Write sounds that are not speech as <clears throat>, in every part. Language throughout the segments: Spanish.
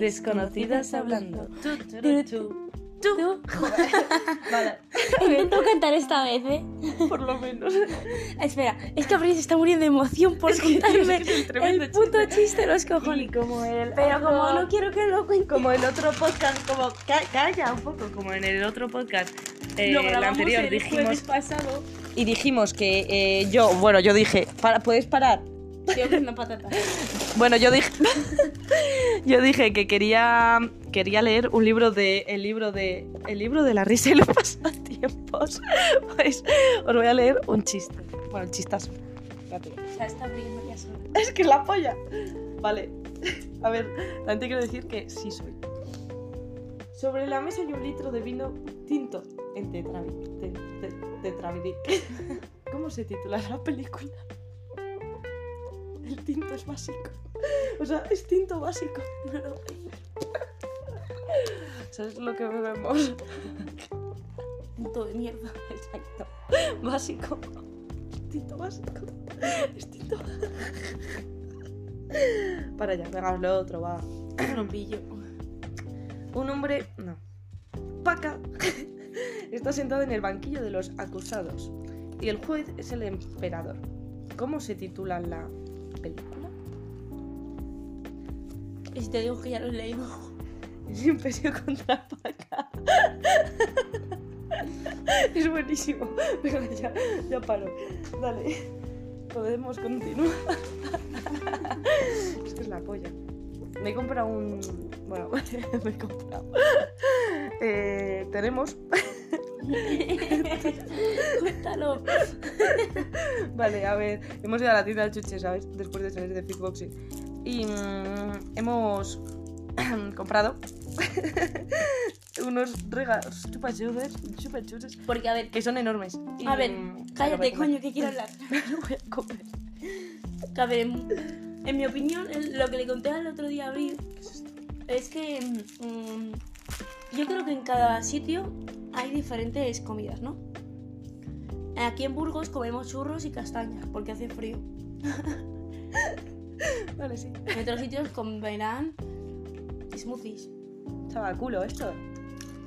Desconocidas hablando. Tú, tú, Tú, tú, tú. tú. Vale, Intento cantar esta vez, ¿eh? por lo menos. <laughs> Espera, es que Abril se está muriendo de emoción por Es que- contarme es que es un tremendo el puto chiste de los Y cojones. como el Pero como no quiero que lo cuente, como el otro podcast, como ca- calla un poco, como en el otro podcast, eh, lo el grabamos anterior el dijimos pasado. y dijimos que eh, yo, bueno, yo dije, para, puedes parar. Tío, que una patata. Bueno, yo dije, <laughs> yo dije que quería, quería leer un libro de, el libro de, el libro de la risa y los <laughs> pasatiempos. Pues os voy a leer un chiste, bueno, un chistazo. Espérate. O sea, está ya sola. Es que es la polla. Vale. A ver, también te quiero decir que sí soy. Sobre la mesa hay un litro de vino tinto en tetravi- te- te- tetravidic. <laughs> ¿Cómo se titula la película? El tinto es básico. O sea, es tinto básico. No lo ¿Sabes lo que bebemos? Punto de mierda. Exacto. Básico. Tinto básico. Es tinto. Para allá, venga, lo otro, va. No pillo. Un hombre. No. Paca. Está sentado en el banquillo de los acusados. Y el juez es el emperador. ¿Cómo se titula la película? Y si te digo que ya lo he leído. Es <laughs> Imperio contra Paca. <laughs> Es buenísimo. <laughs> Venga, ya, ya paro. Dale. Podemos continuar. Es que es la polla. Me he comprado un. Bueno, me he comprado. Eh, tenemos. Cuéntalo. Vale, a ver. Hemos ido a la tienda del chuche, ¿sabes? Después de salir de Fitboxing. Y mm, hemos <clears throat> comprado <laughs> unos regalos chupachuses, Porque, a ver, que son enormes. Y, a ver, mm, cállate, coño, que quiero hablar. <laughs> Lo voy a comer. Que, a ver, en, en mi opinión, lo que le conté el otro día a Abril es que mm, yo creo que en cada sitio hay diferentes comidas, ¿no? Aquí en Burgos comemos churros y castañas porque hace frío. <laughs> Vale, sí. En otros sitios comerán smoothies. Estaba culo esto.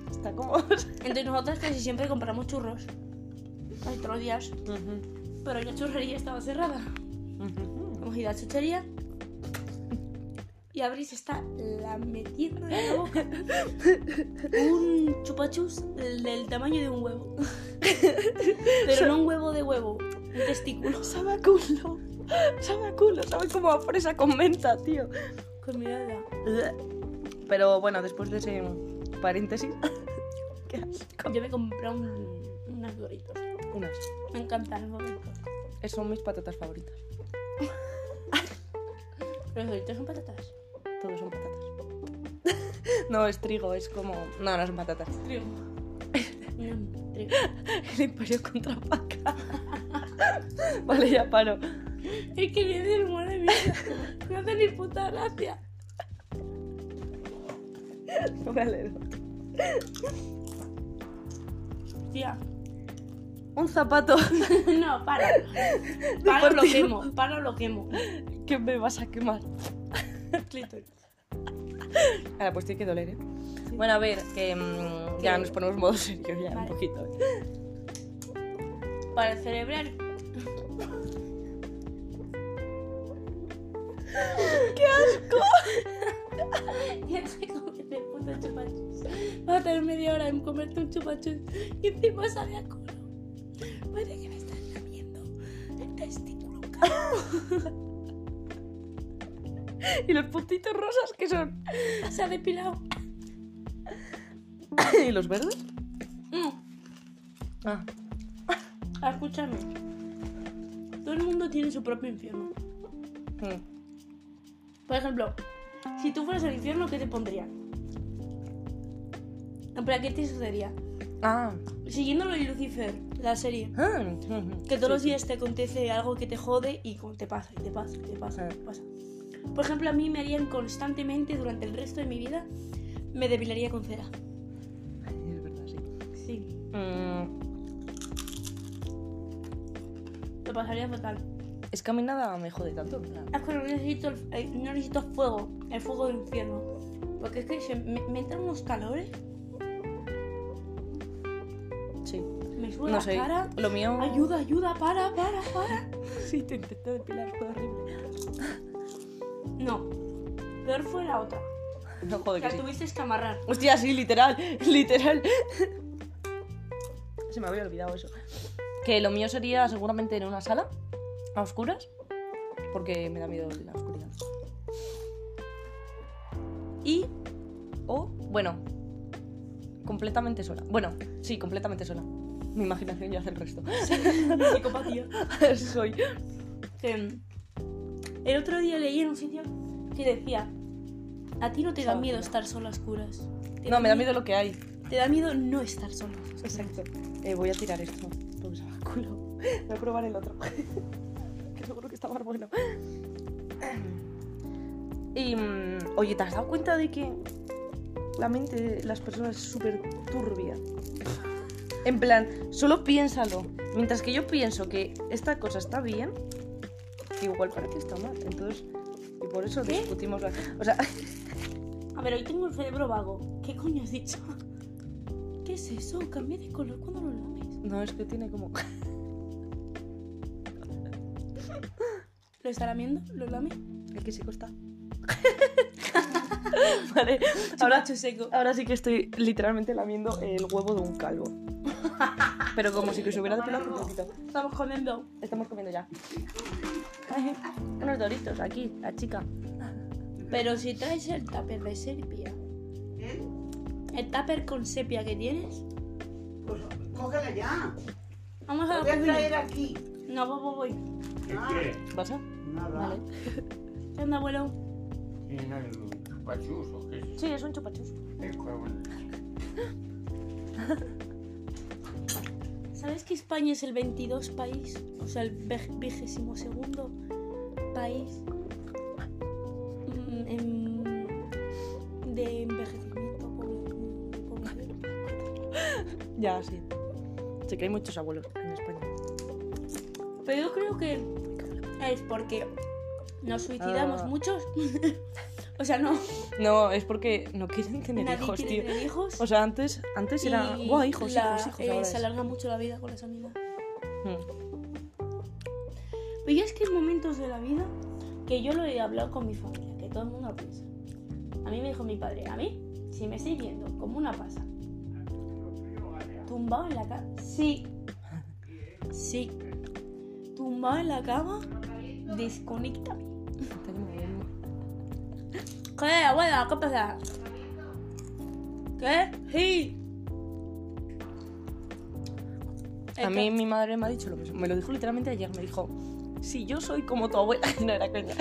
Está como. <laughs> Entonces nosotras casi siempre compramos churros. Hay otros días. Pero la churrería estaba cerrada. Hemos ido a la chuchería. Y Abri se está la metiendo en la boca un chupachus del, tamaño de un huevo. Pero no un huevo de huevo, un testículo. Sabe a culo. Sabe a culo. Sabe como a fresa con menta, tío. Con mirada. Pero bueno, después de ese paréntesis. <laughs> Qué asco. Yo me compré un, unas doritos. Unas. Me encantan los doritos. Esas son mis patatas favoritas. <laughs> Los doritos son patatas. Todos son patatas. <laughs> no, es trigo, es como. No, no son patatas. Trigo. <laughs> Trigo. El imperio contra Paca. <laughs> vale, ya paro. Es que viene el humor de mierda. No hace ni puta gracia. No voy a leer otro. Tía. Un zapato. No, para. Para lo quemo. Para lo quemo. que me vas a quemar. Clítoris. <laughs> Ahora, pues tiene que doler, ¿eh? Bueno, a ver, que mm, ya nos ponemos modo serio ya un Vale. poquito. Para celebrar. <laughs> ¡Qué asco! <laughs> Ya sé comerte el puto chupachus. Vas a tener media hora en comerte un chupachus y encima sabe a culo. Parece que me estás lamiendo el testículo. <laughs> Y los puntitos rosas que son. Se ha depilado. <laughs> ¿Y los verdes? Mm, Ah, escúchame. Todo el mundo tiene su propio infierno. mm. Por ejemplo, si tú fueras al infierno, ¿qué te pondrían? En plan, ¿qué te sucedería? Ah. Siguiendo lo de Lucifer, la serie. Ah, ujú. Que todos los Sí, días te acontece algo que te jode y te pasa, y te pasa, y te pasa, y Ah. te pasa. Por ejemplo, a mí me harían constantemente durante el resto de mi vida, me depilaría con cera. Es verdad, sí. Sí, Mm, lo pasaría fatal. es que a mí nada me jode tanto. Es que no necesito, el- eh, no necesito fuego, el fuego del infierno. Porque es que se- me, me entran unos calores, Sí. me sube No la sé. cara. Lo mío. Ayuda, ayuda, para, para, para. <laughs> Sí, te intenté depilar, fue horrible. No. Peor fue la otra. No, joder, La que sí. tuviste que amarrar. Hostia, sí, literal, <laughs> literal. Se me había olvidado eso. Que lo mío sería seguramente en una sala, a oscuras, porque me da miedo la oscuridad. Y, o, bueno, completamente sola. Bueno, sí, completamente sola. Mi imaginación ya hace el resto. Psicopatía. <laughs> Soy. Que, mm, el otro día leí en un sitio que decía: A ti no te da miedo estar solo a oscuras. Te No, me da miedo lo que hay. Te da miedo no estar solo. Exacto. Eh, voy a tirar esto, porque se va culo. <laughs> Voy a probar el otro. <laughs> que seguro que está más bueno. <clears throat> Y, mm, oye, ¿te has dado cuenta de que la mente de las personas es súper turbia? En plan, solo piénsalo. Mientras que yo pienso que esta cosa está bien, igual para que está mal. Entonces, y por eso ¿Qué? discutimos. la- O sea, A ver, hoy tengo el cerebro vago. ¿Qué coño has dicho? <laughs> ¿Qué es eso? Cambia de color cuando lo lames. no es que tiene como. <laughs> ¿Lo está lamiendo? ¿Lo lame? El que seco está. <laughs> vale, ahora, seco. ahora sí que estoy literalmente lamiendo el huevo de un calvo. Pero como si que se hubiera depilado un poquito. Estamos comiendo. Estamos comiendo ya. <laughs> Unos doritos aquí, la chica. Pero si traes el tupper de sepia. El tupper con sepia que tienes. Pues cógela ya. Vamos La a voy a traer aquí. No, voy, voy, voy. Ah, ¿Vas a? nada. Vale. ¿Qué onda, abuelo? ¿Tiene algún chupachus o qué es? Sí, es un chupachus. El juego en- ¿Sabes que España es el 22 país? O sea, el vigésimo segundo país mm, en- de envejecimiento población. <laughs> Ya, sí. Sé que hay muchos abuelos en España. Pero yo creo que es porque nos suicidamos Ah. muchos. <laughs> o sea, no, No, es porque no quieren tener nadie hijos, quiere tío. tener hijos. O sea, antes, antes era. y ¡Buah, hijos, la- hijos, hijos! eh, se alarga mucho la vida con la sanidad. Mm. Pero ya es que hay momentos de la vida que yo lo he hablado con mi familia, que todo el mundo piensa. A mí me dijo mi padre, a mí, si me estoy viendo como una pasa, tumbado en la cama, sí, sí, tumbado en la cama, desconéctame. <laughs> ¿Qué, abuela? ¿Qué pasa? ¿Qué? Sí. A mí mi madre me ha dicho lo mismo. Me lo dijo literalmente ayer. Me dijo, si yo soy como tu abuela... <laughs> No era coña.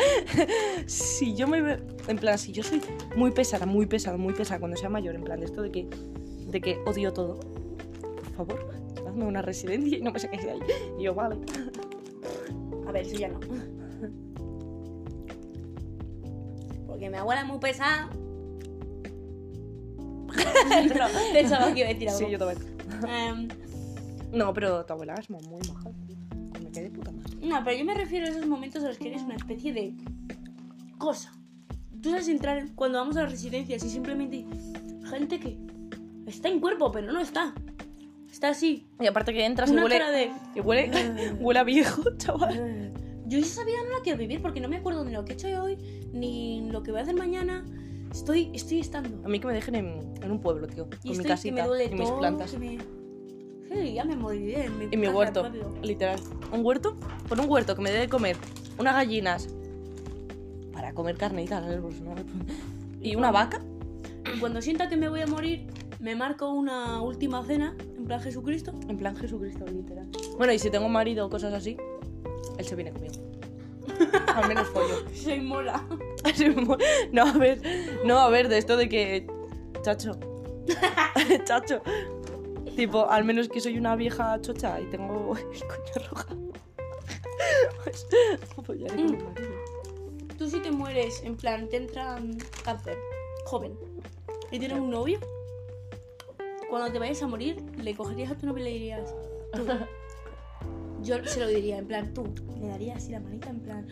si yo me... En plan, si yo soy muy pesada, muy pesada, muy pesada cuando sea mayor, en plan, de esto de que, de que odio todo, por favor, hazme una residencia y no me saquéis de ahí. Y yo, vale. A ver, eso ya no. Porque mi abuela es muy pesada. <laughs> no, pensaba que iba a decir algo. Sí, yo también. Em, No, pero tu abuela es muy muy maja. No, pero yo me refiero a esos momentos en los que eres una especie de cosa. Tú sabes entrar cuando vamos a las residencias y simplemente gente que está en cuerpo, pero no está. Está así. Y aparte que entras y huele... cara de. Y huele, <laughs> huele a viejo, chaval. Yo esa vida no la quiero vivir porque no me acuerdo ni lo que he hecho hoy, ni lo que voy a hacer mañana. Estoy, estoy estando. A mí que me dejen en, en un pueblo, tío. Y con mi que me duele y mis todo, plantas. que me- Sí, ya me moriré en mi, Y mi casa huerto, pueblo. literal. Un huerto, por un huerto que me dé de comer unas gallinas para comer carne y tal. Pues no- <laughs> y una vaca. Y cuando sienta que me voy a morir, me marco una última cena, en plan Jesucristo. En plan Jesucristo, literal. Bueno, y si tengo marido o cosas así, él se viene conmigo. <laughs> Al menos pollo. Soy mola. No, a ver, no, a ver, de esto de que. Chacho. <laughs> Chacho. Tipo, al menos que soy una vieja chocha y tengo <laughs> el coño roja. Pues, marido. Tú si te mueres, en plan, te entra mm, cáncer, joven, y tienes un novio, cuando te vayas a morir, le cogerías a tu novio y le dirías, tú. <laughs> Yo se lo diría, en plan, tú. Le daría así la manita, en plan,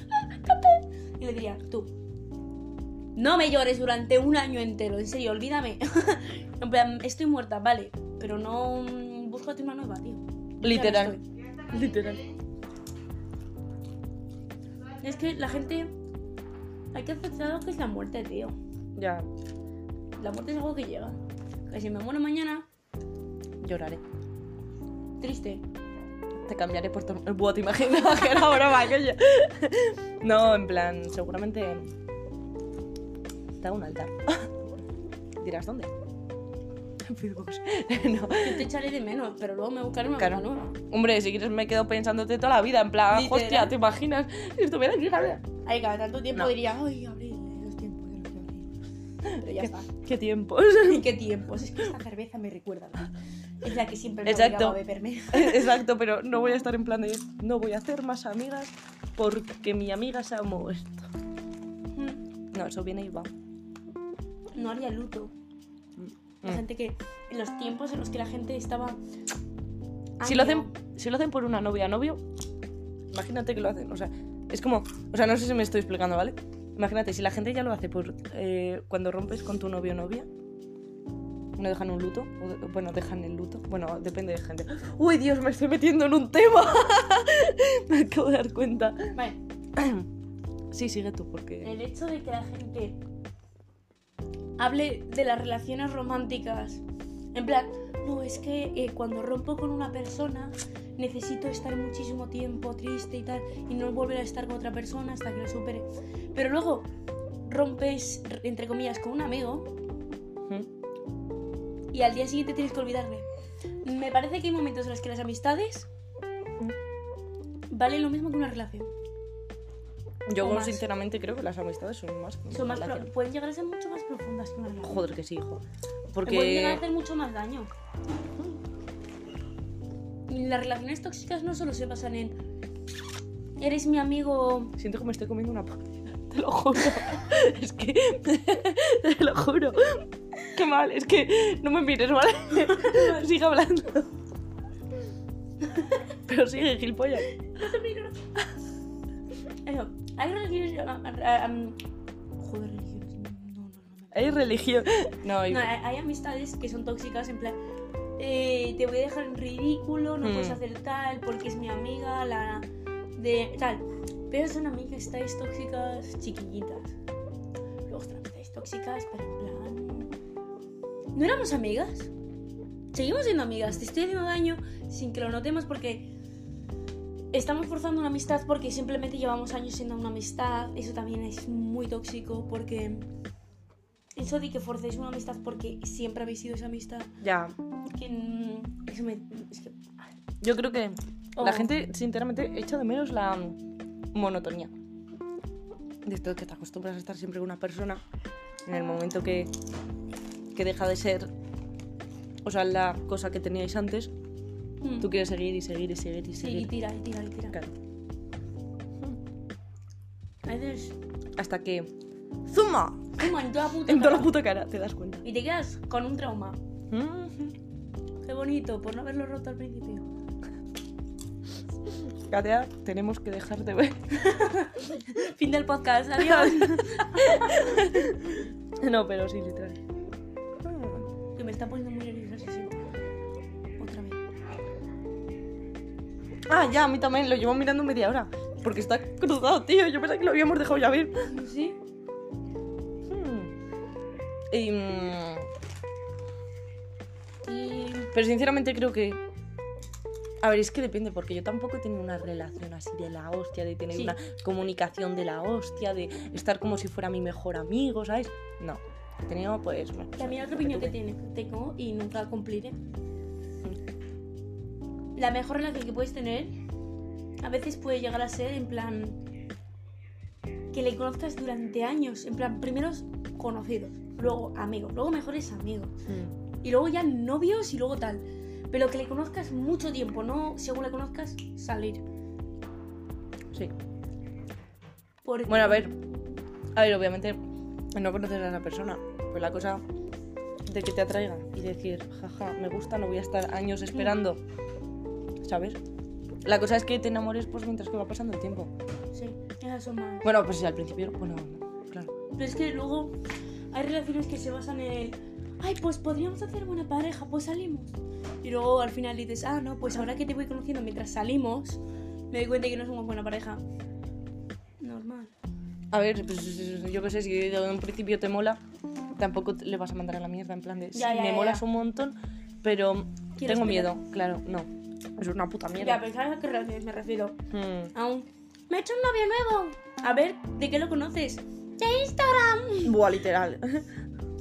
y le diría, tú. No me llores durante un año entero, en serio, olvídame. <laughs> en plan, estoy muerta, vale, pero no mm, búscate una nueva, tío. Literal. no. Literal. Es que la gente hay que aceptar lo que es la muerte, tío. Ya, La muerte es algo que llega. Que si me muero mañana, lloraré. triste. Te cambiaré por tu... Buah, te imaginaba <laughs> que era broma aquella. <laughs> No, en plan, seguramente... Hago un altar. <laughs> Dirás, ¿dónde? <laughs> En Facebook. <laughs> No. Yo te echaré de menos, pero luego me buscaré una Claro. cosa nueva. Hombre, si quieres me quedo pensándote toda la vida, en plan, Literal. hostia, ¿te imaginas? Si estuviera aquí, Javier. Ay, cada tanto tiempo No. diría, ay, abril, eh, los tiempos de los abril. Pero ya está. Qué tiempos. ¿Y qué tiempos? Es que esta cerveza me recuerda. ¿no? Es la que siempre me Exacto. a beberme. Exacto, pero no voy a estar en plan de no voy a hacer más amigas porque mi amiga se ha muerto. Mm, No, eso viene y va. No haría luto. La Mm. gente que. En los tiempos en los que la gente estaba. Si lo, hacen, si lo hacen por una novia novio, imagínate que lo hacen. O sea, es como. O sea, no sé si me estoy explicando, ¿vale? Imagínate, si la gente ya lo hace por eh, cuando rompes con tu novio o novia, no dejan un luto. o bueno, dejan el luto. Bueno, depende de gente. Uy, Dios, me estoy metiendo en un tema. <laughs> me acabo de dar cuenta. Vale, Sí, sigue tú, porque. el hecho de que la gente hable de las relaciones románticas. En plan, no, es que eh, cuando rompo con una persona necesito estar muchísimo tiempo triste y tal, y no volver a estar con otra persona hasta que lo supere. Pero luego rompes, entre comillas, con un amigo ¿Mm? y al día siguiente tienes que olvidarle. Me parece que hay momentos en los que las amistades valen lo mismo que una relación. Yo, sinceramente, creo que las amistades son más. Son más pro- pueden llegar a ser mucho más profundas que una relación. Joder, que sí, hijo. Te pueden llegar a Porque. hacer mucho más daño. Las relaciones tóxicas no solo se basan en eres mi amigo. Siento que me estoy comiendo una. Te lo juro. <laughs> es que. <laughs> te lo juro. Qué mal, es que no me mires, ¿vale? <laughs> sigue hablando. Pero sigue, gilipollas. Eso, hay religiones. ah, ah, Joder, religiones. No, no, no. Hay religión. No, y- No, hay, hay amistades que son tóxicas en plan. eh, te voy a dejar en ridículo, no Mm. puedes hacer tal porque es mi amiga, la de tal. Pero son amistades tóxicas chiquillitas. Luego están amistades tóxicas, pero en plan. ¿No éramos amigas? Seguimos siendo amigas, te estoy haciendo daño sin que lo notemos porque estamos forzando una amistad porque simplemente llevamos años siendo una amistad. Eso también es muy tóxico porque eso de que forcéis una amistad porque siempre habéis sido esa amistad, Ya. que eso me... Es que, Yo creo que Oh. la gente, sinceramente, echa de menos la monotonía. De esto que te acostumbras a estar siempre con una persona, en el momento que, que deja de ser, o sea, la cosa que teníais antes, mm, tú quieres seguir y seguir y seguir y sí, y seguir. tira, y tira, y tira. Claro. A veces... Hasta que. ¡Zuma! ¡Puma! En toda la puta En toda la cara. puta cara, te das cuenta. Y te quedas con un trauma. Qué bonito, por no haberlo roto al principio. Katia, tenemos que dejar de ver. <laughs> Fin del podcast, adiós. <laughs> No, pero sí, literal. que me está poniendo Ah, ya, a mí también, lo llevo mirando media hora. Porque está cruzado, tío. Yo pensaba que lo habíamos dejado ya ver. ¿Sí? Hmm. Y, mm, Y... pero sinceramente creo que. A ver, es que depende, porque yo tampoco he tenido una relación así de la hostia, de tener Sí. una comunicación de la hostia, de estar como si fuera mi mejor amigo, ¿sabes? No. He tenido, pues. bueno, También otra opinión que tiene, tengo y nunca cumpliré. La mejor relación que puedes tener a veces puede llegar a ser en plan que le conozcas durante años, en plan primeros conocidos, luego amigos, luego mejores amigos Hmm. y luego ya novios y luego tal. Pero que le conozcas mucho tiempo, no según le conozcas salir. Sí. Porque- Bueno, a ver. A ver, obviamente no conoces a esa persona. Pues la cosa de que te atraiga y decir, jaja, me gusta, no voy a estar años esperando. ¿Sabes? La cosa es que te enamores pues mientras que va pasando el tiempo. Sí, esas son más. Bueno, pues sí, al principio, bueno, no, claro. Pero es que luego hay relaciones que se basan en el, ay, pues podríamos hacer buena pareja, pues salimos. Y luego al final dices, ah, no, pues ahora que te voy conociendo mientras salimos, me doy cuenta que no somos buena pareja. Normal. A ver, pues yo qué sé, si de un principio te mola, tampoco le vas a mandar a la mierda, en plan de, Ya, ya, me ya, molas un montón, pero tengo esperar. miedo, claro, no. Es una puta Ya, mierda. pero ¿sabes a qué relaciones me refiero? Mm. A un, me he hecho un novio nuevo. A ver, ¿de qué lo conoces? De Instagram. Buah, literal.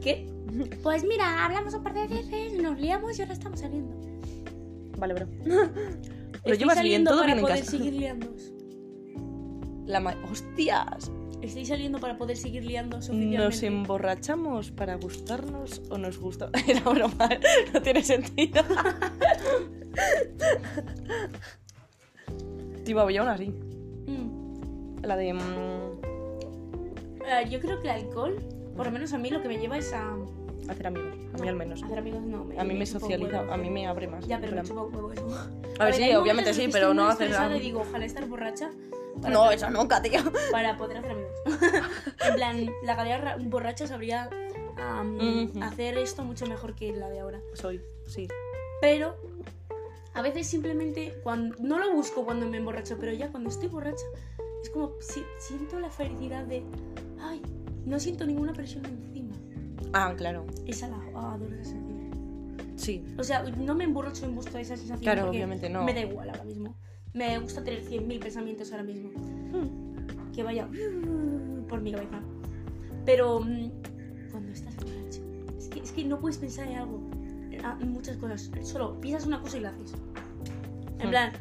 ¿Qué? Pues mira, hablamos un par de veces, nos liamos y ahora estamos saliendo. vale, bro. Lo <laughs> llevas bien, saliendo todo para bien en poder casa. seguir liándoos. La ma- ¡Hostias! Estoy saliendo para poder seguir liando oficialmente. ¿Nos emborrachamos para gustarnos o nos gusta? <laughs> Era broma, no tiene sentido. <laughs> Tío, había una así. Mm. La de. mm, Eh, yo creo que el alcohol, por lo menos a mí, lo que me lleva es a. hacer amigos. A mí no, al menos. Hacer amigos no. A mí me un socializa, huevo. a mí me abre más. Ya, pero me chupa huevo eso. A ver, sí, obviamente sí, pero no estresada nada. y digo, ojalá estar borracha. No, eso nunca, tío. <laughs> Para poder hacer amigos. <laughs> en plan, la calidad ra- borracha sabría am, Ujú. hacer esto mucho mejor que la de ahora. Soy, sí. Pero a veces simplemente cuando no lo busco cuando me emborracho, pero ya cuando estoy borracha es como si- siento la felicidad de ay, no siento ninguna presión encima. Ah, claro. Esa la ah, adoro esa sensación. Sí. O sea, no me emborracho en busca de esa sensación. Claro, porque obviamente no. Me da igual ahora mismo. Me gusta tener 100.000 pensamientos ahora mismo. Hmm. Que vaya por mi cabeza. Pero mm, cuando estás borracho, es que, es que no puedes pensar en algo. ah, En muchas cosas. Solo piensas una cosa y la haces. En Hmm. plan,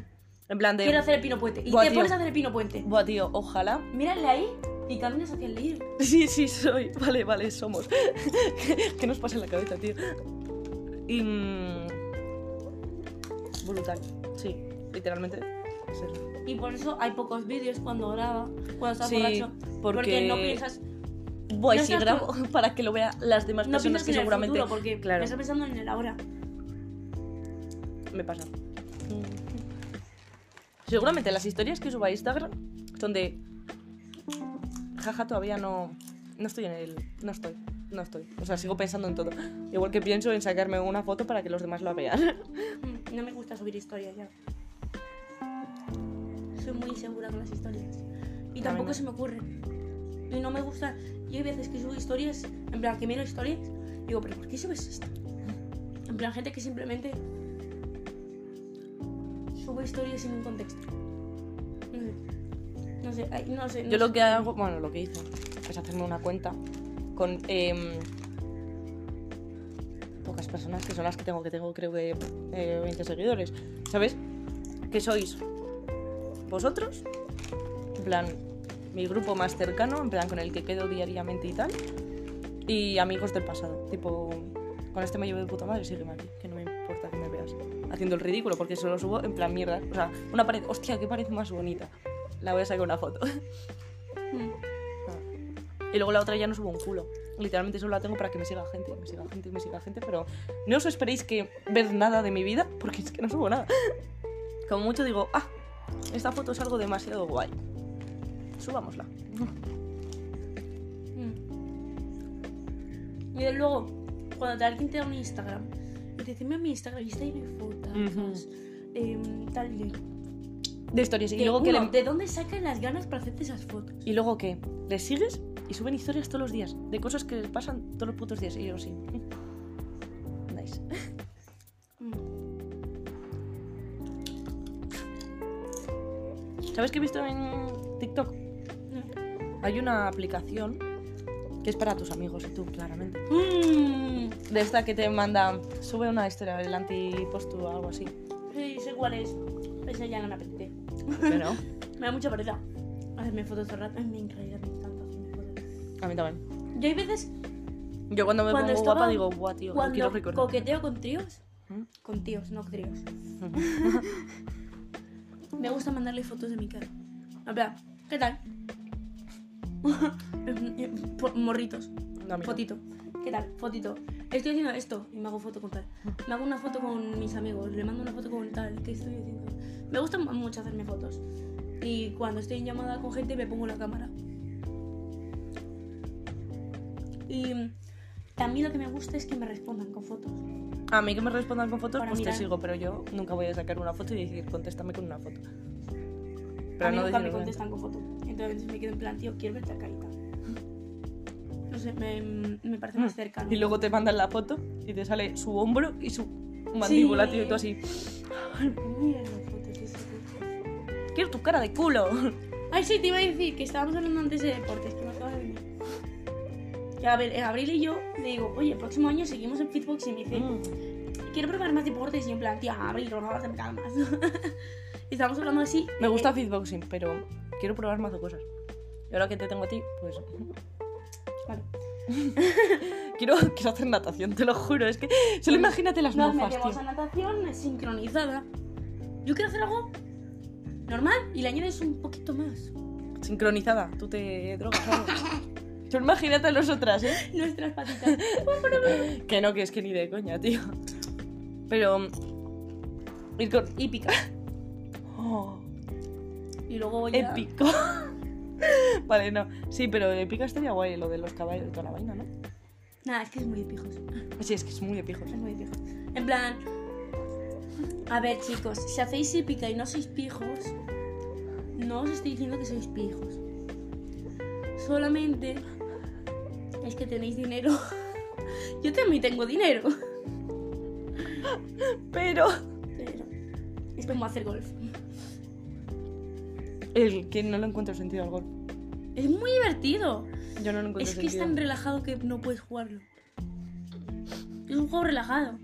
En plan de. quiero hacer el pino puente. Y Buah, te tío. pones a hacer el pino puente. Buah, tío, ojalá. Mírale ahí y caminas hacia el líder. Sí, sí, soy. Vale, vale, somos. <laughs> ¿Qué nos pasa en la cabeza, tío? Y. mm, Brutal. Sí, literalmente. Y por eso hay pocos vídeos cuando graba, cuando estás Sí, borracho. porque- Porque no piensas Buah, y No si grabo <laughs> para que lo vean las demás No personas que en seguramente. el futuro porque claro. estás pensando en el ahora. Me pasa. Seguramente las historias que subo a Instagram son de. Jaja, todavía no. No estoy en el. No estoy. No estoy. O sea, sigo pensando en todo. Igual que pienso en sacarme una foto para que los demás la vean. <laughs> No me gusta subir historias ya. Soy muy insegura con las historias. Y A tampoco no. se me ocurre. Y no me gusta. Yo hay veces que subo historias, en plan que miro historias, y digo, pero ¿por qué subes esto? En plan, gente que simplemente sube historias sin un contexto. No sé. No sé, ay, no sé. no Yo lo que hago, bueno, lo que hice es hacerme una cuenta con em, pocas personas que son las que tengo, que tengo creo que eh, 20 seguidores, ¿sabes? Que sois vosotros, en plan, mi grupo más cercano, en plan, con el que quedo diariamente y tal, y amigos del pasado, tipo, con este me llevo de puta madre, sígueme aquí, que no me importa que me veas haciendo el ridículo, porque solo subo en plan mierda, o sea, una pared, hostia, qué pared más bonita, la voy a sacar una foto. <laughs> Y luego la otra ya no subo un culo. Literalmente solo la tengo para que me siga gente, me siga gente, me siga gente, pero no os esperéis que ver nada de mi vida, porque es que no subo nada. Como mucho digo, ah, esta foto es algo demasiado guay. Subámosla. Mm. Y luego, cuando te- alguien te da un Instagram y te dice, mira mi Instagram y está lleno de fotos, Ujú. em, tal y De historias. Y de, luego que uno, le- ¿De dónde sacan las ganas para hacerte esas fotos? Y luego que les sigues y suben historias todos los días. De cosas que les pasan todos los putos días. Y yo sí. <laughs> Nice. ¿Sabes qué he visto en TikTok? Hay una aplicación que es para tus amigos y tú, claramente. Mm. De esta que te manda, sube una historia, el antipost o algo así. Sí, sé cuál es. Esa ya no me apetece. Pero <laughs> Me da mucha pereza hacerme fotos todo el rato. Ay, me encanta, me encanta hacerme fotos. a mí también. Yo hay veces Yo cuando me Cuando pongo estaba- guapa digo, guau, tío, lo quiero cuando recordar. coqueteo con tríos. ¿Mm? Con tíos, no tríos. <laughs> Me gusta mandarle fotos de mi cara. Plan, ¿qué tal? <laughs> Morritos. No. Fotito. ¿Qué tal? Fotito. Estoy haciendo esto y me hago foto con tal. Me hago una foto con mis amigos, le mando una foto con tal. ¿Qué estoy haciendo? Me gusta mu- mucho hacerme fotos. Y cuando estoy en llamada con gente me pongo la cámara. Y mí lo que me gusta es que me respondan con fotos. A mí que me respondan con fotos, Para pues mirar. te sigo, pero yo nunca voy a sacar una foto y decir, contéstame con una foto. Pero a mí no nunca me contestan con foto. Entonces me quedo en plan, tío, quiero verte. No sé, me, me parece más cercano. Y luego te mandan la foto y te sale su hombro y su mandíbula, tío, y tú así. Mira de ese tío. Quiero tu cara de culo. Ay, sí, te iba a decir que estábamos hablando antes de deportes, que me acaba de venir. Que a ver, en abril y yo le digo, oye, el próximo año seguimos en Fitbox y me dice, Mm. quiero probar más deportes. Y en plan, tía, abril, vas a me calmas. <laughs> y estábamos hablando así. Me eh, gusta fitboxing, pero quiero probar más cosas. Y ahora que te tengo a ti, pues. Vale. <laughs> quiero, quiero hacer natación, te lo juro. Es que solo imagínate las Nos mofas, metemos tío. a natación sincronizada. Yo quiero hacer algo normal y le añades un poquito más. Sincronizada, tú te drogas algo. Solo imagínate a nosotras, ¿eh? <laughs> Nuestras patitas. <laughs> Que no, que es que ni de coña, tío. Pero. Ir con hípica. Oh, <gasps> Y luego ya... épico. <laughs> vale, no. Sí, pero épica estaría guay lo de los caballos y toda la vaina, ¿no? Nada, es que es muy de pijos. Sí, es que es muy de pijos. Es muy de pijos. En plan... A ver, chicos, si hacéis hípica y no sois pijos, no os estoy diciendo que sois pijos. Solamente es que tenéis dinero. <laughs> Yo también tengo dinero. Pero. Pero es como hacer golf. El que no lo encuentro sentido al gol. Es muy divertido. Yo no lo encuentro Es que es sentido. tan relajado que no puedes jugarlo. Es un juego relajado.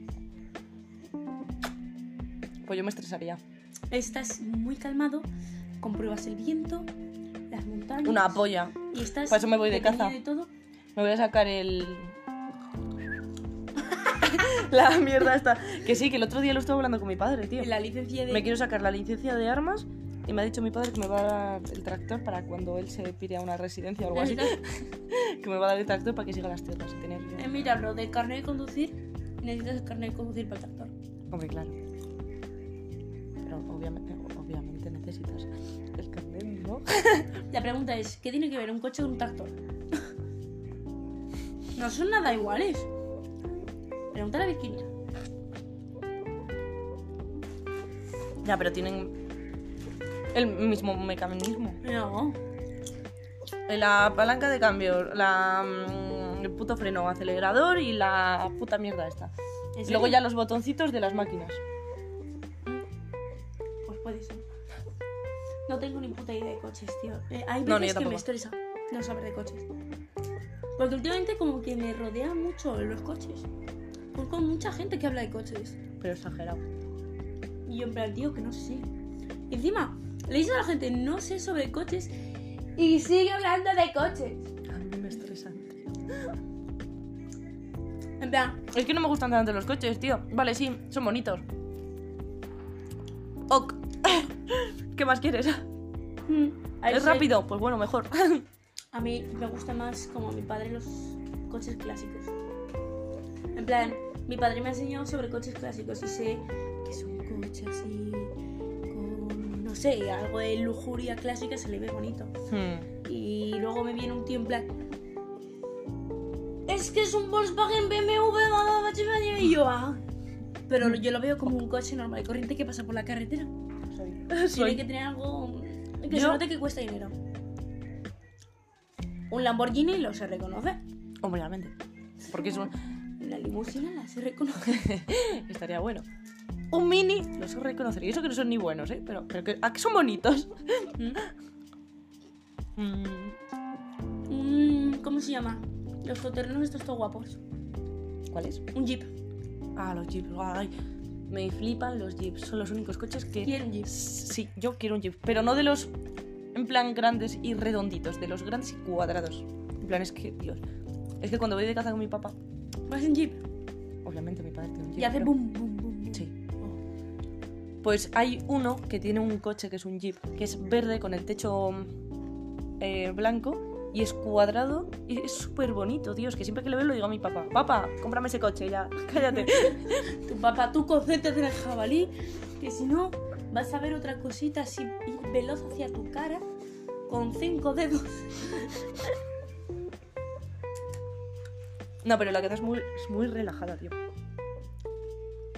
Pues yo me estresaría. Estás muy calmado, compruebas el viento, las montañas. Una polla. Y estás. Para eso me voy de caza. de todo. Me voy a sacar el. <laughs> la mierda esta. Que sí, que el otro día lo estuve hablando con mi padre, tío. La licencia de. Me quiero sacar la licencia de armas y me ha dicho mi padre que me va a dar el tractor para cuando él se pire a una residencia o algo así. <laughs> que me va a dar el tractor para que siga las tierras y tener. Eh, mira, lo de carnet de conducir, necesitas el carnet de conducir para el tractor. Hombre, claro. Pero obviamente, obviamente necesitas el carnet, ¿no? <laughs> La pregunta es: ¿qué tiene que ver un coche con un tractor? <laughs> no son nada iguales. Pregúntale a Virginia. ya, pero tienen el mismo mecanismo. No. La palanca de cambio, la, mm, el puto freno acelerador y la puta mierda esta. ¿En Y luego ya los botoncitos de las máquinas. Pues puede ser. No tengo ni puta idea de coches, tío. Eh, hay No, ni veces que me estresa no saber de coches. Porque últimamente como que me rodean mucho los coches. Conozco mucha gente que habla de coches. Pero exagerado. Y yo en plan, tío, que no sé. Y encima, le dices a la gente, no sé sobre coches. Y sigue hablando de coches. A mí me estresan. <laughs> En plan, Es que no me gustan tanto los coches, tío. Vale, sí, son bonitos. Ok. <laughs> ¿Qué más quieres? mm, ¿Es rápido? Pues bueno, mejor. <laughs> A mí me gusta más como a mi padre los coches clásicos. En plan, mi padre me ha enseñado sobre coches clásicos y sé que es un coche así no sé, algo de lujuria clásica se le ve bonito. Hmm. Y luego me viene un tío en plan, es que es un Volkswagen BMW, y yo, ah. Pero yo lo veo como un coche normal y corriente que pasa por la carretera. <laughs> Tiene Soy- que tener algo que se Yo- note que cuesta dinero. Un Lamborghini lo se reconoce. Obviamente. Porque es un... Una limusina la se reconoce. <laughs> Estaría bueno. Un mini, los sé reconocer. Y eso que no son ni buenos, ¿eh? Pero, pero que, ¿a que son bonitos? <laughs> Mm, Mm, ¿Cómo se llama? Los todoterrenos estos todos guapos. ¿Cuál es? Un jeep. Ah, los jeeps. Ay, me flipan los jeeps. Son los únicos coches que... Quiero un jeep. Sí, yo quiero un jeep. Pero no de los en plan grandes y redonditos. De los grandes y cuadrados. En plan, es que, Dios. Es que cuando voy de caza con mi papá, ¿Vas en jeep? obviamente mi padre tiene un jeep. Y hace pero- boom. boom. Pues hay uno que tiene un coche que es un jeep, que es verde con el techo eh, blanco y es cuadrado y es súper bonito, Dios, que siempre que lo veo lo digo a mi papá, papá, cómprame ese coche ya, <laughs> cállate. Tu papá, tú concéntrate en el jabalí, que si no vas a ver otra cosita así ir veloz hacia tu cara con cinco dedos. No, pero la queda es muy, es muy relajada, tío.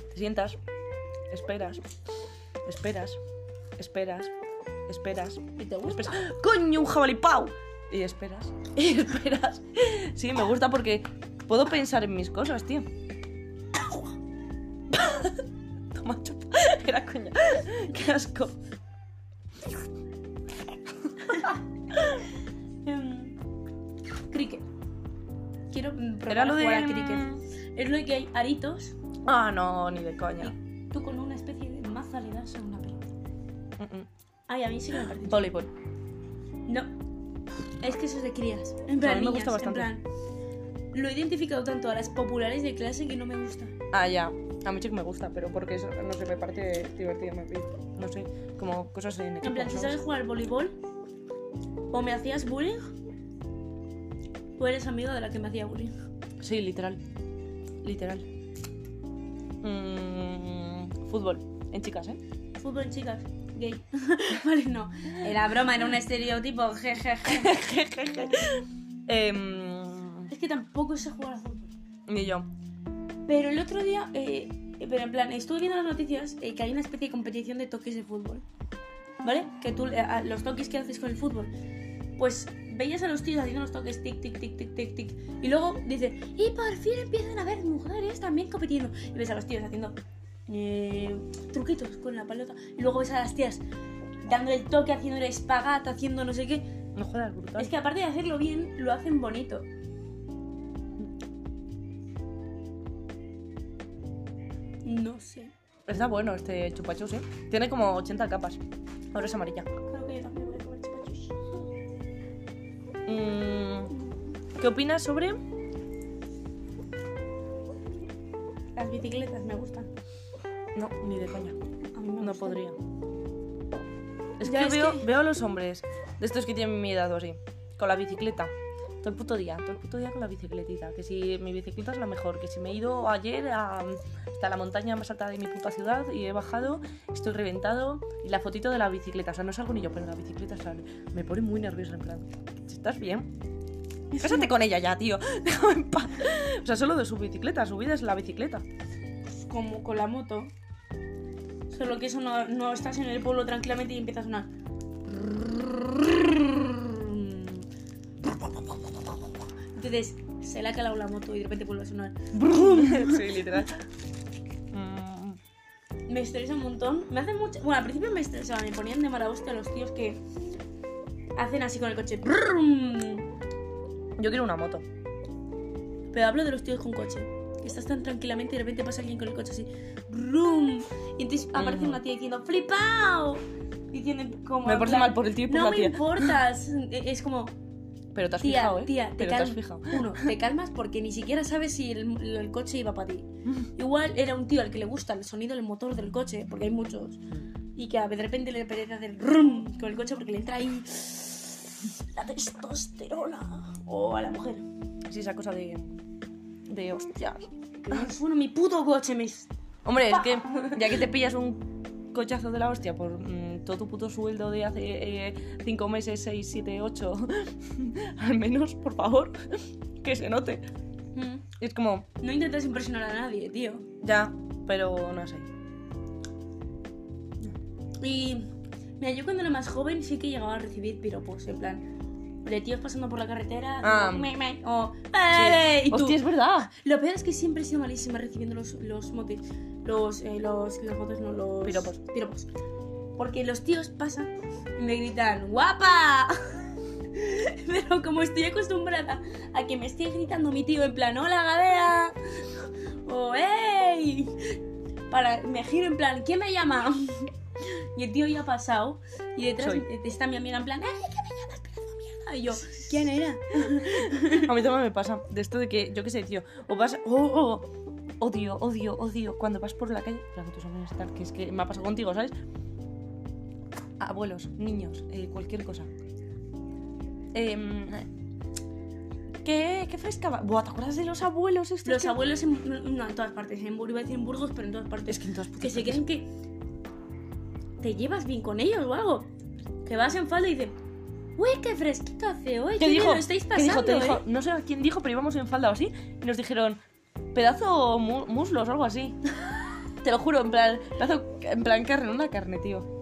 Te sientas, esperas, esperas, esperas, esperas, ¿Y te gusta? esperas. ¡Coño, un jabalí pau! Y esperas, <laughs> y esperas. Sí, me gusta porque puedo pensar en mis cosas, tío. <coughs> Toma, chupa. <laughs> Era coña. Qué asco. <laughs> Em, cricket. Quiero mm, probar Era lo a de. al cricket. Es lo que hay aritos Ah, no, ni de coña. y tú con una especie de maza le das a una pelota. Mm, mm. Ay, a mí sí que me parece. <gasps> Voleibol. No. Es que eso es de crías. En A plan, mí me niñas, gusta en bastante. plan. Lo he identificado tanto a las populares de clase que no me gusta. Ah, ya. A mí sí que me gusta, pero porque eso, no sé, me parece divertido. Me, no sé, como cosas en equipo. En plan, si ¿sabes? jugar voleibol, o me hacías bullying, o eres amigo de la que me hacía bullying. Sí, literal. Literal. Mm, fútbol. En chicas, ¿eh? Fútbol, chicas, gay. <laughs> vale, no. Era broma, era un estereotipo, jejeje. <laughs> Em, Es que tampoco sé jugar a fútbol. ni yo. Pero el otro día, eh, pero en plan, estuve viendo las noticias eh, que hay una especie de competición de toques de fútbol. ¿Vale? Que tú, eh, los toques que haces con el fútbol. Pues veías a los tíos haciendo los toques tic, tic, tic, tic, tic, tic. Y luego dice, y por fin empiezan a haber mujeres también compitiendo. Y ves a los tíos haciendo eh, truquitos con la pelota. Y luego ves a las tías dando el toque, haciendo el espagat, haciendo no sé qué. No jodas, brutal. Es que aparte de hacerlo bien, lo hacen bonito. No sé. Está bueno este chupachus, ¿eh? Tiene como 80 capas. Ahora es amarilla. Creo que yo también voy a comer chupachus. Mm, ¿Qué opinas sobre...? Las bicicletas me gustan. No, ni de coña. A mí me No podría. Es Ya, que, es veo, que- veo a los hombres de estos que tienen mi edad o así, con la bicicleta. Todo el puto día, todo el puto día con la bicicletita. Que si mi bicicleta es la mejor, que si me he ido ayer a- hasta la montaña más alta de mi puta ciudad y he bajado, estoy reventado. Y la fotito de la bicicleta, o sea, no salgo ni yo, pero la bicicleta sale. Me pone muy nerviosa, en plan, ¿estás bien? Cásate con ella ya, tío. Déjame <laughs> en paz. O sea, solo de su bicicleta, su vida es la bicicleta. Como con la moto. Solo que eso no, no estás en el pueblo tranquilamente y empieza a sonar. Entonces se le ha calado la moto y de repente vuelve a sonar. sí, literal. Mm, Me estresa un montón. Me hacen mucho. Bueno, al principio me estresaba, me ponían de mala hostia los tíos que hacen así con el coche. Yo quiero una moto. Pero hablo de los tíos con coche. Estás tan tranquilamente y de repente pasa alguien con el coche así. ¡Rum! Y entonces aparece una tía diciendo ¡Flipao! Diciendo como. Me parece mal por el tío y por No la me tía. importa. Es, es como. Pero te has Tía, fijado, ¿eh? tía, te Pero te has calmas. fijado. Uno, te <laughs> calmas porque ni siquiera sabes si el, el coche iba para ti. Igual era un tío al que le gusta el sonido del motor del coche, porque hay muchos. Y que de repente le perece hacer rum con el coche porque le entra ahí la testosterona. O a la mujer. Sí, esa cosa de. De hostias. Que no suena mi puto coche, me. Hombre, es que <laughs> ya que te pillas un cochazo de la hostia por mm, todo tu puto sueldo de hace 5 meses, 6, 7, 8, al menos, por favor, <laughs> que se note. Mm. Es como, No intentas impresionar a nadie, tío. ya, pero no sé. Y. Mira, yo cuando era más joven sí que llegaba a recibir piropos, en plan. De tíos pasando por la carretera. Ah. "Me, me", o. "Eh", y tú, Hostia, es verdad. Lo peor es que siempre he sido malísima recibiendo los, los motes. Los, eh, los, los motes, no, los... Piropos. Piropos. Porque los tíos pasan y me gritan ¡Guapa! <laughs> Pero como estoy acostumbrada a que me esté gritando mi tío en plan ¡Hola, Gadea! <laughs> O ¡Ey! Para, me giro en plan ¿Quién me llama? <laughs> Y el tío ya ha pasado y detrás Soy. está mi amiga en plan ¡Ey, qué me llamas, pedazo! Y yo ¿Quién era? A mí también me pasa de esto de que, yo qué sé, tío, o vas. Oh, oh, odio, odio, odio. Cuando vas por la calle, que tus amigos tal, que es que me ha pasado contigo, ¿sabes? Abuelos, niños, eh, cualquier cosa. Em, ¿qué, ¿Qué fresca va? Buah, ¿te acuerdas de los abuelos estos? Los que- abuelos en, no, en todas partes, en, iba a decir en Burgos, pero en todas partes. Es que en todas que putas se partes. creen que te llevas bien con ellos o algo. Que vas en falda y dicen, Uy, qué fresquito hace hoy. ¿Qué qué bien dijo? lo estáis ¿Qué pasando, dijo? Te ¿eh? dijo, no sé quién dijo, pero íbamos en falda o así. Y nos dijeron, pedazo mu- muslos o algo así. <laughs> Te lo juro, en plan, pedazo, en plan carne, una carne, tío.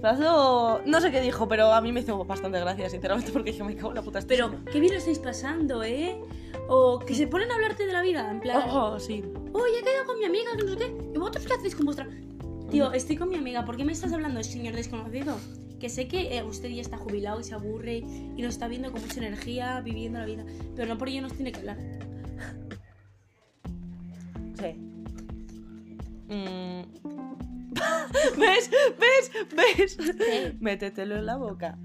Pedazo, no sé qué dijo, pero a mí me hizo bastante gracia, sinceramente, porque dije, me cago en la puta. Pero qué bien lo estáis pasando, ¿eh? O que se ponen a hablarte de la vida, en plan... Oh, sí. Oye, he quedado con mi amiga, no sé qué. ¿Y vosotros qué hacéis con vuestra...? Tío, estoy con mi amiga. ¿Por qué me estás hablando, señor desconocido? Que sé que eh, usted ya está jubilado y se aburre y nos está viendo con mucha energía, viviendo la vida. Pero no por ello nos tiene que hablar. <laughs> Sí. Mm. <laughs> ¿Ves? ¿Ves? ¿Ves? ¿Qué? Métetelo en la boca.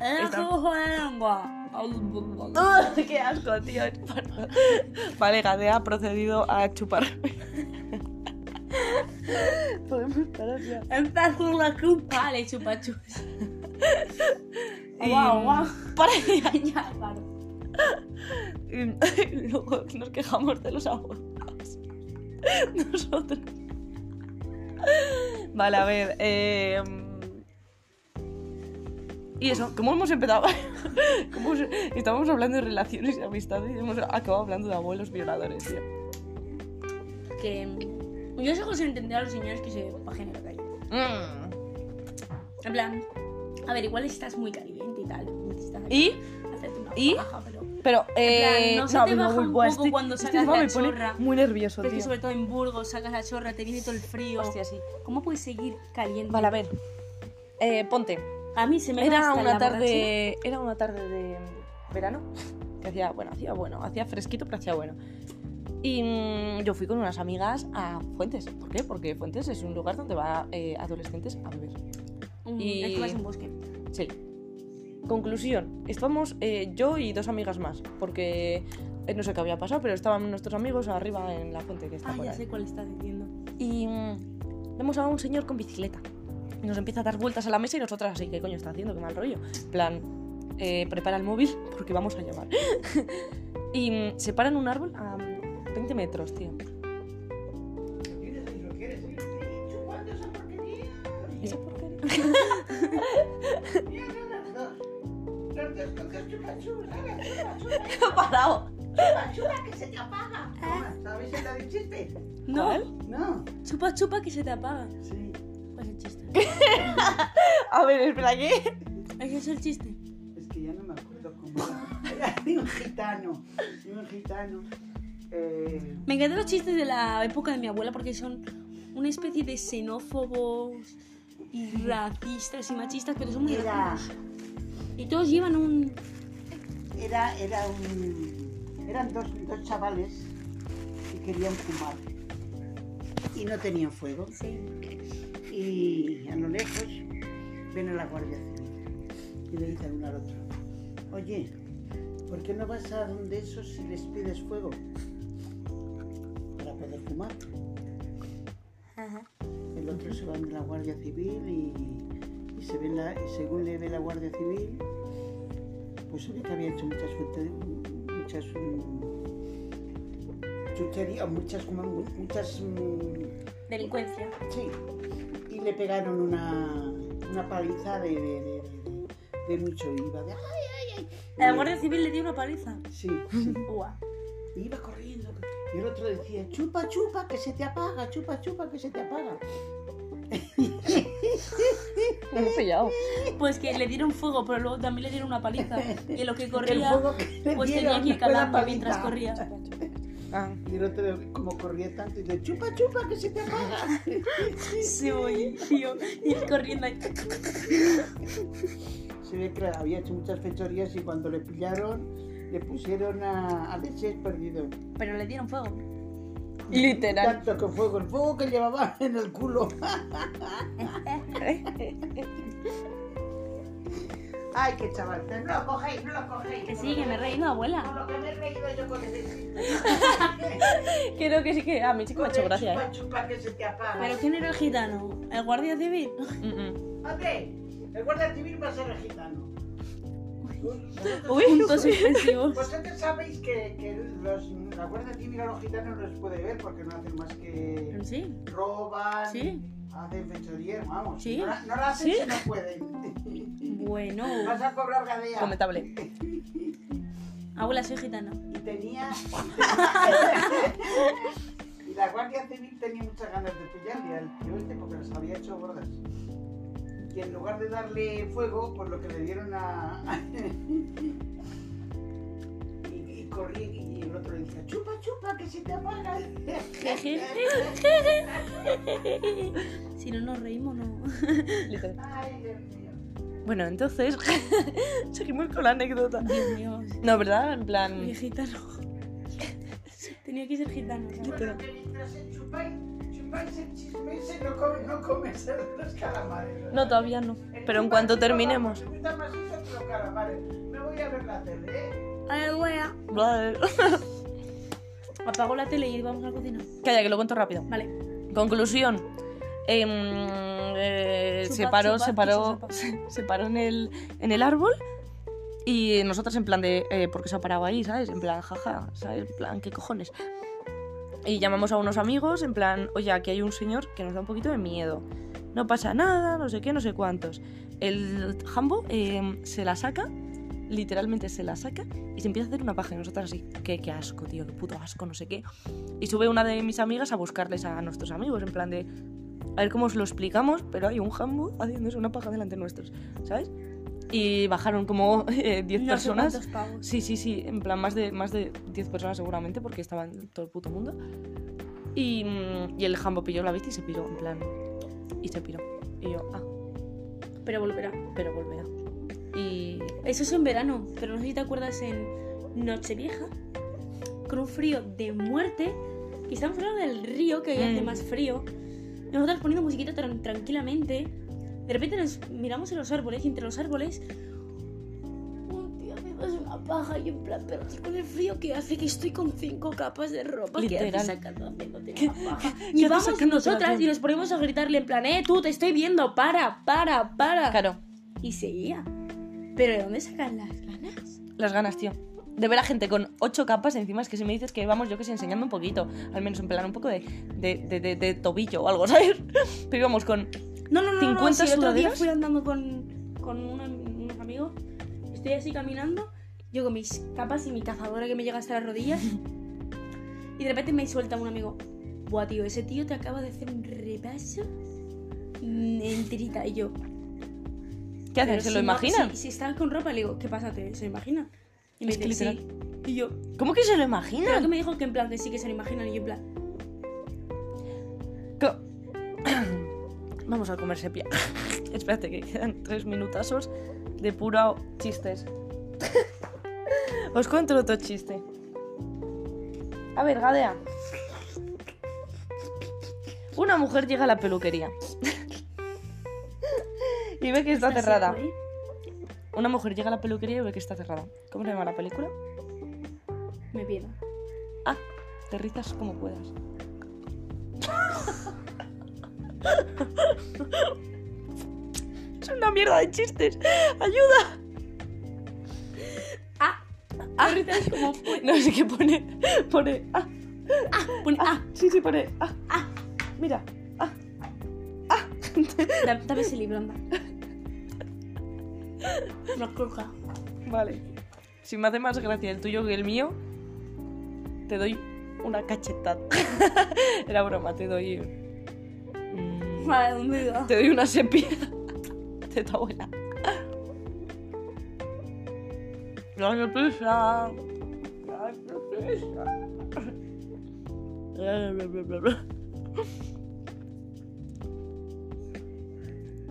Está- ¡Ojo de lengua! ¡Ah, <laughs> ¡Qué asco, tío! Vale, Gade ha procedido a chupar. <laughs> Podemos parar ya. Empezó la chupa. Vale, chupa chupa. Y- <laughs> Guau, guau. Para ya. ya, paro. Y luego nos quejamos de los abogados. <laughs> Nosotros. Vale, a ver. eh, Y eso, ¿cómo hemos empezado? ¿Cómo se- Estábamos hablando de relaciones y amistades y hemos acabado hablando de abuelos violadores, tío. Que... Yo sigo sin entender a los señores que se bajen en la calle. Mm. En plan... A ver, igual estás muy caliente y tal. necesitas ¿Y? hacerte una ¿Y? paja, pero... Pero, eh. no se te baja un buah, poco este- cuando este sacas la chorra. Muy nervioso, tío. sobre todo en Burgos sacas la chorra, te viene todo el frío. Hostia, sí. ¿Cómo puedes seguir caliente? Vale, a ver. Eh, ponte. A mí se me Era una tarde. Era una tarde de verano. Que hacía, bueno, hacía bueno, hacía fresquito, pero hacía bueno. Y mm, yo fui con unas amigas a Fuentes. ¿Por qué? Porque Fuentes es un lugar donde va eh, adolescentes a beber. Mm, y- Es que vas en bosque. Sí. Conclusión. Estábamos eh, yo y dos amigas más. Porque eh, no sé qué había pasado, pero estaban nuestros amigos arriba en la fuente que está Ah, por ya ahí. sé cuál estás diciendo. Y mm, vemos a un señor con bicicleta. Y nos empieza a dar vueltas a la mesa y nosotras así, ¿qué coño está haciendo? Qué mal rollo. Plan, eh, prepara el móvil porque vamos a llamar. <laughs> y mm, se para en un árbol a mm, 20 metros, tío. Esa porquería. Chupa, chupa. <laughs> ¡Parado! Chupa, chupa, que se te apaga. ¿Sabéis el del chiste? No, ¿Cuál? No. chupa chupa que se te apaga. Sí. Pues el chiste. <laughs> A ver, espera, ¿qué? Es el chiste. Es que ya no me acuerdo cómo era. <laughs> Era de un gitano. De un gitano. Eh, Me encantan los chistes de la época de mi abuela porque son una especie de xenófobos y racistas y machistas, pero son muy era. Y todos llevan un... era, era un. Eran dos, dos chavales que querían fumar. Y no tenían fuego. Y a lo lejos ven a la Guardia Civil. Y le dicen uno al otro: Oye, ¿por qué no vas a donde esos si les pides fuego? Fumar. El otro se va de la Guardia Civil y, y se ve la, y según le ve la Guardia Civil, pues se ve que había hecho muchas fuentes, muchas mm, chucherías, muchas, muchas, mm, Delincuencia. sí, y le pegaron una, una paliza de, de, de, de- mucho iba de, ay, ay, ay. La Guardia Civil le dio una paliza. Sí, sí. <laughs> Iba corriendo. Y el otro decía, chupa, chupa, que se te apaga, chupa, chupa, que se te apaga. <laughs> Me he pillado. Pues que le dieron fuego, pero luego también le dieron una paliza. Y lo que El corría, fuego que le pues dieron tenía que ir calando mientras corría. <laughs> Ah. Y el otro, como corría tanto, y dice, chupa, chupa, que se te apaga. Sí, voy, tío. Y él corriendo ahí. Se ve que había hecho muchas fechorías y cuando le pillaron, le pusieron a, a leches perdido. Pero le dieron fuego. <laughs> Literal. Tanto que fuego, el fuego que llevaba <laughs> en el culo. <laughs> Ay, qué chaval. No lo cogéis, no lo cogéis. Que sí, que me he reído, abuela. Con lo que me he reído yo con el Creo que sí que a mí sí que me ha hecho gracia, chupa, ¿eh? chupa, que se te apaga. ¿Pero quién era el gitano? ¿El guardia civil? Mm, mm. Hombre, el guardia civil va a ser el gitano. Uy, Puntos suspensivos. Vosotros sabéis que, que los, la Guardia Civil a los gitanos no les puede ver porque no hacen más que Sí, roban, sí. Hacen fechoría, vamos. ¿Sí? No, la- no la hacen ¿Sí? si no pueden. Bueno. Vas a cobrar gadea. Comentable. Abuela, soy gitana. Y tenía. <laughs> y la Guardia Civil tenía muchas ganas de pillarle al tío este porque las había hecho gordas. Y en lugar de darle fuego, pues lo que le dieron a. <laughs> y, y corrí y el otro le decía: chupa, chupa, que se te apaga. <laughs> si no nos reímos, no. Ay, Dios mío. Bueno, entonces, <laughs> seguimos con la anécdota. Dios mío. No, ¿verdad? En plan... gitano. Tenía que ser gitano. ¿sabes? Bueno, que mientras el chupáis, chupáis el chisme, ese no come, no comes los calamares. ¿verdad? No, todavía no. El Pero en chupa, cuanto chupa, terminemos. chupa los calamares. Me voy a ver la tele, ¿eh? Aleluya. Vale. <laughs> Apago la tele y vamos a la cocina. Calla, que lo cuento rápido. Vale. Conclusión. Em, eh, Chupad, se paró, chupad, se paró, se, se paró en el, en el árbol y nosotras en plan de, eh, ¿por qué se ha parado ahí, sabes? En plan, jaja, ¿sabes? En plan, ¿qué cojones? Y llamamos a unos amigos en plan, oye, aquí hay un señor que nos da un poquito de miedo. No pasa nada, no sé qué, no sé cuántos. El jambo em, se la saca, literalmente se la saca y se empieza a hacer una paja y nosotras así, qué, qué asco, tío, qué puto asco, no sé qué. Y sube una de mis amigas a buscarles a nuestros amigos, en plan de, a ver cómo os lo explicamos, pero hay un jambo haciéndose una paja delante de nuestros, ¿sabes? Y bajaron como eh, 10 No sé personas. pavos. Sí, sí, sí, en plan más de, más de 10 personas seguramente, porque estaban todo el puto mundo. Y, mm, y el jambo pilló la bici y se piró, en plan. Y se piró. Y yo, ah, Pero volverá. pero volverá. Y. Eso es en verano, pero no sé si te acuerdas en Nochevieja, con un frío de muerte, que estamos hablando del río, que Mm. hace más frío, nosotras poniendo musiquita tran- tranquilamente, de repente nos miramos en los árboles y entre los árboles un tío haciéndose una paja y en plan, pero con el frío que hace que estoy con cinco capas de ropa que Literal. hace sacando haciéndote ¿Qué- una paja. qué Y vamos nosotras y nos ponemos a gritarle en plan, eh, tú te estoy viendo, para, para, para. Claro, Y seguía. Pero ¿de dónde sacan las ganas? las ganas, tío. De ver a gente con 8 capas encima, es que si me dices que vamos, yo que sé, enseñando un poquito, al menos en plan un poco de, de, de, de- de tobillo o algo, <laughs> ¿sabes? Pero íbamos con. No, no, no, no, 50 si el otro día fui andando con, con una- unos amigos, estoy así caminando, yo con mis capas y mi cazadora que me llega hasta las rodillas, <laughs> y de repente me suelta un amigo, buah, tío, ese tío te acaba de hacer un repaso enterita, y yo... ¿Qué? "Pero ¿Se si lo no- imaginan? Si, si estás con ropa, le digo, ¿qué pasa? ¿Te, ¿Se lo imaginan? Y me Es dice, sí. Y yo, ¿Cómo que se lo imaginan? que me dijo que en plan que sí que se lo imaginan, y yo en plan... <clears throat> Vamos a comer sepia. <laughs> Espérate, que quedan tres minutazos de puro chistes. Os cuento otro chiste. A ver, Gadea. Una mujer llega a la peluquería. <laughs> y ve que está ¿estás cerrada. Una mujer llega a la peluquería y ve que está cerrada. ¿Cómo se llama la película? Me pierdo. Ah, te rizas como puedas. <laughs> es una mierda de chistes. ¡Ayuda! Ah, ahorita es como... No sé qué pone. Pone. Ah, Pone, ah, sí, sí, pone. Ah, ah. Mira. Ah. Da- Dame ese libro, anda. Una coja. Vale. Si me hace más gracia el tuyo que el mío, te doy una cachetada. <laughs> Era broma, te doy. Vale, ¿dónde iba? Te doy una sepia de tu abuela. Dale prisa. Dale prisa.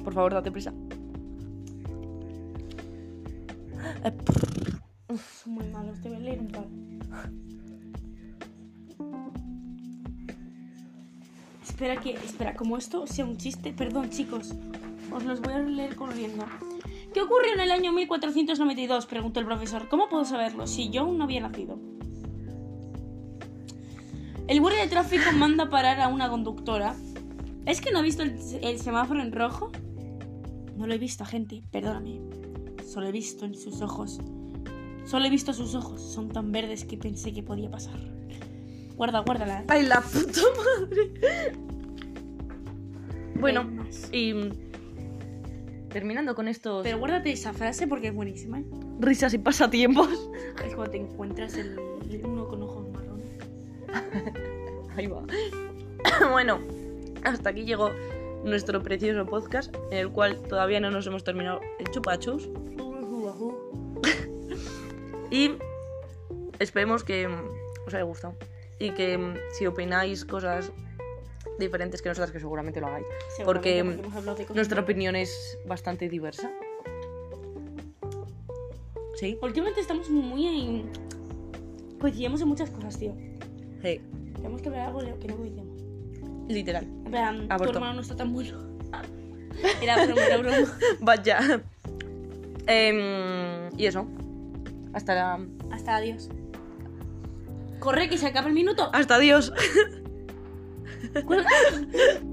Por favor, date prisa. Son muy malos, te voy a leer un par. Espera que, espera, como esto sea un chiste, perdón chicos, os los voy a leer corriendo. ¿Qué ocurrió en el año 1492? Preguntó el profesor. ¿Cómo puedo saberlo si yo aún no había nacido? El guardia de tráfico <laughs> manda parar a una conductora. ¿Es que no ha visto el, el semáforo en rojo? No lo he visto, gente, perdóname. Solo he visto en sus ojos. Solo he visto sus ojos. Son tan verdes que pensé que podía pasar. Guarda, guárdala. ¿eh? ¡Ay, la puta madre! Bueno, más. y mm, terminando con estos Pero guárdate esa frase porque es buenísima. ¿eh? risas y pasatiempos. <laughs> Es cuando te encuentras el, uno con ojos marrones. <laughs> Ahí va. <coughs> bueno, hasta aquí llegó nuestro precioso podcast, en el cual todavía no nos hemos terminado el chupachus. <laughs> Y esperemos que os haya gustado. Y que mm, si opináis cosas diferentes que nosotras, que seguramente lo hagáis. Porque, Seguramente, cosas Nuestra opinión es bastante diversa. Sí. Últimamente estamos muy en... Coincidimos en muchas cosas, tío. Sí. Tenemos que ver algo que no coincidimos. Literal. En plan, tu hermano no está tan bueno. <laughs> Era broma, era broma. <laughs> Vaya. Em, y eso. Hasta la. Hasta adiós. Corre, que se acaba el minuto. Hasta adiós. <laughs> 滚！<laughs>